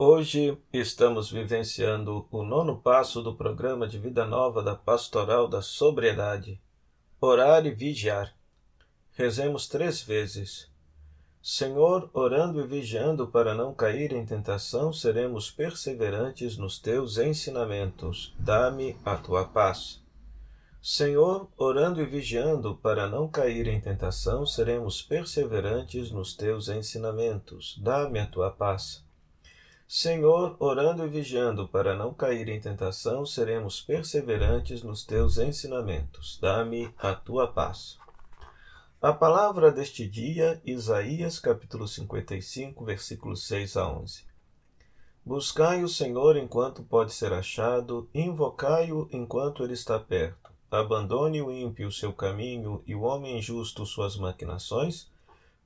Hoje estamos vivenciando o nono passo do programa de vida nova da Pastoral da Sobriedade. Orar e vigiar. Rezemos três vezes. Senhor, orando e vigiando para não cair em tentação, seremos perseverantes nos teus ensinamentos. Dá-me a tua paz. Senhor, orando e vigiando para não cair em tentação, seremos perseverantes nos teus ensinamentos. Dá-me a tua paz. Senhor, orando e vigiando para não cair em tentação, seremos perseverantes nos teus ensinamentos. Dá-me a tua paz. A palavra deste dia, Isaías capítulo 55, versículos 6 a 11. Buscai o Senhor enquanto pode ser achado, invocai-o enquanto ele está perto. Abandone o ímpio seu caminho e o homem injusto suas maquinações.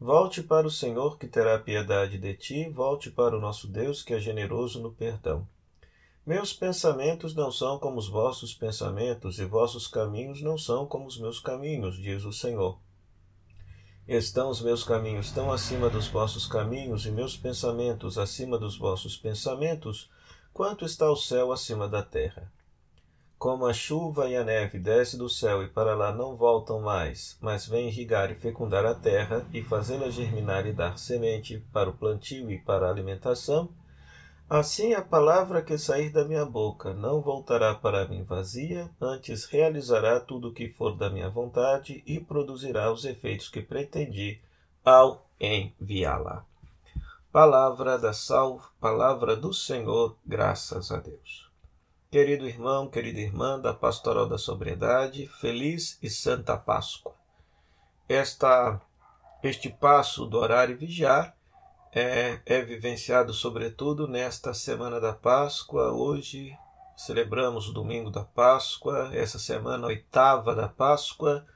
Volte para o Senhor que terá piedade de ti, volte para o nosso Deus que é generoso no perdão. Meus pensamentos não são como os vossos pensamentos, e vossos caminhos não são como os meus caminhos, diz o Senhor. Estão os meus caminhos tão acima dos vossos caminhos, e meus pensamentos acima dos vossos pensamentos, quanto está o céu acima da terra. Como a chuva e a neve desce do céu e para lá não voltam mais, mas vêm irrigar e fecundar a terra e fazê-la germinar e dar semente para o plantio e para a alimentação, assim a palavra que sair da minha boca não voltará para mim vazia, antes realizará tudo o que for da minha vontade e produzirá os efeitos que pretendi ao enviá-la. Palavra da salva, palavra do Senhor, graças a Deus. Querido irmão, querida irmã da Pastoral da Sobriedade, feliz e santa Páscoa. Esta, este passo do horário vigiar é, é vivenciado sobretudo nesta semana da Páscoa. Hoje celebramos o domingo da Páscoa, essa semana oitava da Páscoa,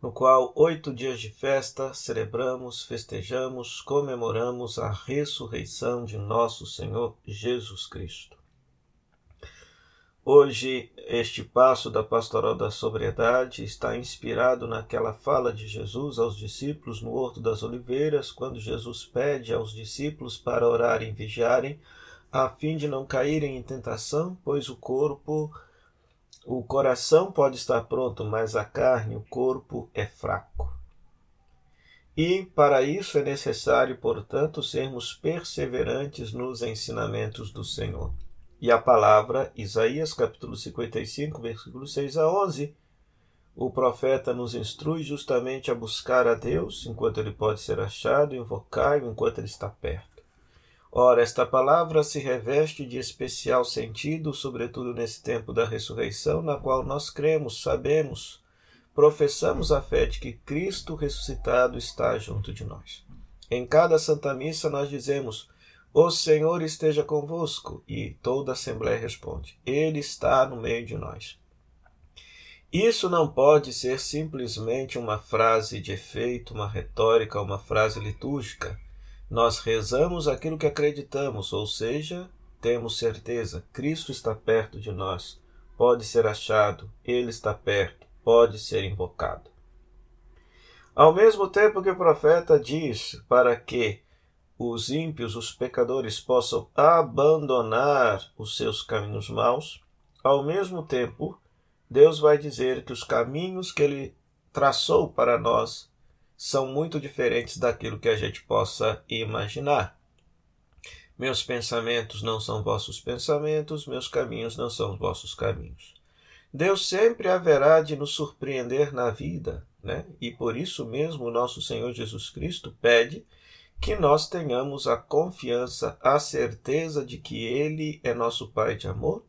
no qual oito dias de festa celebramos, festejamos, comemoramos a ressurreição de nosso Senhor Jesus Cristo. Hoje, este passo da pastoral da sobriedade está inspirado naquela fala de Jesus aos discípulos no Horto das Oliveiras, quando Jesus pede aos discípulos para orarem e vigiarem, a fim de não caírem em tentação, pois o corpo, o coração pode estar pronto, mas a carne, o corpo é fraco. E para isso é necessário, portanto, sermos perseverantes nos ensinamentos do Senhor. E a palavra, Isaías capítulo 55, versículo 6 a 11, o profeta nos instrui justamente a buscar a Deus enquanto ele pode ser achado, invocar-o enquanto ele está perto. Ora, esta palavra se reveste de especial sentido, sobretudo nesse tempo da ressurreição, na qual nós cremos, sabemos, professamos a fé de que Cristo ressuscitado está junto de nós. Em cada Santa Missa nós dizemos: o Senhor esteja convosco. E toda a Assembleia responde: Ele está no meio de nós. Isso não pode ser simplesmente uma frase de efeito, uma retórica, uma frase litúrgica. Nós rezamos aquilo que acreditamos, ou seja, temos certeza: Cristo está perto de nós, pode ser achado, Ele está perto, pode ser invocado. Ao mesmo tempo que o profeta diz para que os ímpios, os pecadores, possam abandonar os seus caminhos maus, ao mesmo tempo, Deus vai dizer que os caminhos que Ele traçou para nós são muito diferentes daquilo que a gente possa imaginar. Meus pensamentos não são vossos pensamentos, meus caminhos não são vossos caminhos. Deus sempre haverá de nos surpreender na vida, né? E por isso mesmo o nosso Senhor Jesus Cristo pede que nós tenhamos a confiança, a certeza de que Ele é nosso Pai de amor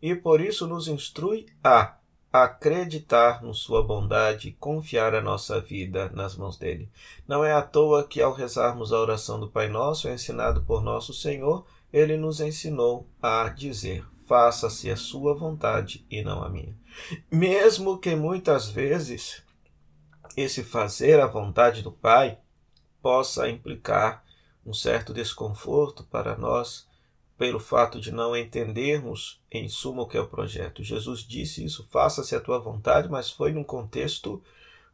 e por isso nos instrui a acreditar na Sua bondade e confiar a nossa vida nas mãos dele. Não é à toa que, ao rezarmos a oração do Pai Nosso, ensinado por nosso Senhor, ele nos ensinou a dizer: Faça-se a Sua vontade e não a minha. Mesmo que muitas vezes esse fazer a vontade do Pai possa implicar um certo desconforto para nós pelo fato de não entendermos em suma o que é o projeto. Jesus disse isso, faça-se a tua vontade, mas foi num contexto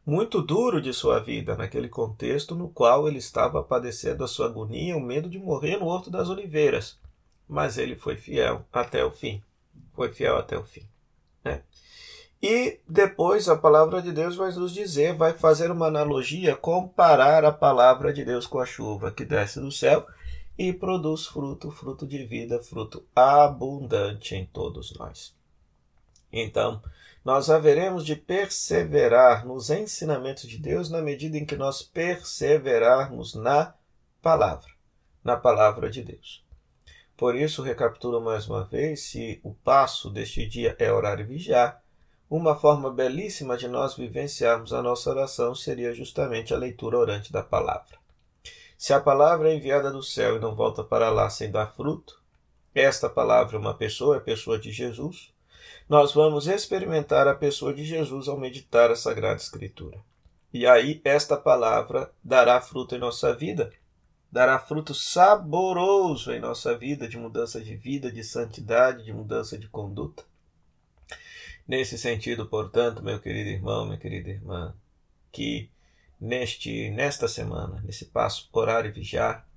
muito duro de sua vida, naquele contexto no qual ele estava padecendo a sua agonia, o medo de morrer no Horto das Oliveiras. mas ele foi fiel até o fim. Foi fiel até o fim. Né? E depois a palavra de Deus vai nos dizer, vai fazer uma analogia, comparar a palavra de Deus com a chuva que desce do céu e produz fruto, fruto de vida, fruto abundante em todos nós. Então, nós haveremos de perseverar nos ensinamentos de Deus na medida em que nós perseverarmos na palavra, na palavra de Deus. Por isso, recapitulo mais uma vez: se o passo deste dia é orar e vigiar, uma forma belíssima de nós vivenciarmos a nossa oração seria justamente a leitura orante da palavra. Se a palavra é enviada do céu e não volta para lá sem dar fruto, esta palavra é uma pessoa, é a pessoa de Jesus, nós vamos experimentar a pessoa de Jesus ao meditar a Sagrada Escritura. E aí esta palavra dará fruto em nossa vida, dará fruto saboroso em nossa vida de mudança de vida, de santidade, de mudança de conduta. Nesse sentido, portanto, meu querido irmão, minha querida irmã, que neste nesta semana, nesse passo orar e vigiar,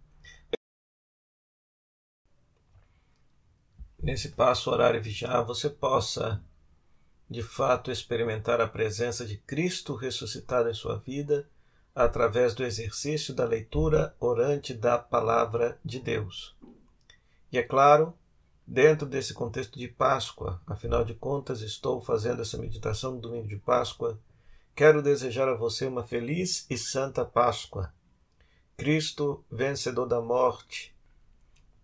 nesse passo orar e vigiar, você possa de fato experimentar a presença de Cristo ressuscitado em sua vida através do exercício da leitura orante da palavra de Deus. E é claro, Dentro desse contexto de Páscoa, afinal de contas, estou fazendo essa meditação no domingo de Páscoa. Quero desejar a você uma feliz e santa Páscoa. Cristo, vencedor da morte,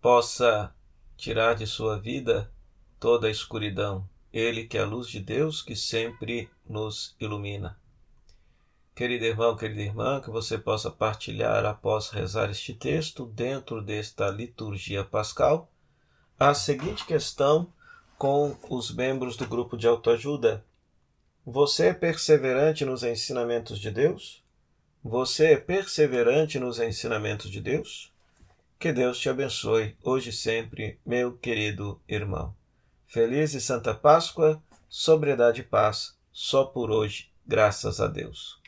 possa tirar de sua vida toda a escuridão. Ele que é a luz de Deus que sempre nos ilumina. Querido irmão, querida irmã, que você possa partilhar após rezar este texto dentro desta liturgia pascal a seguinte questão com os membros do grupo de autoajuda: Você é perseverante nos ensinamentos de Deus? Você é perseverante nos ensinamentos de Deus? Que Deus te abençoe hoje e sempre, meu querido irmão. Feliz e Santa Páscoa, sobriedade e paz, só por hoje, graças a Deus.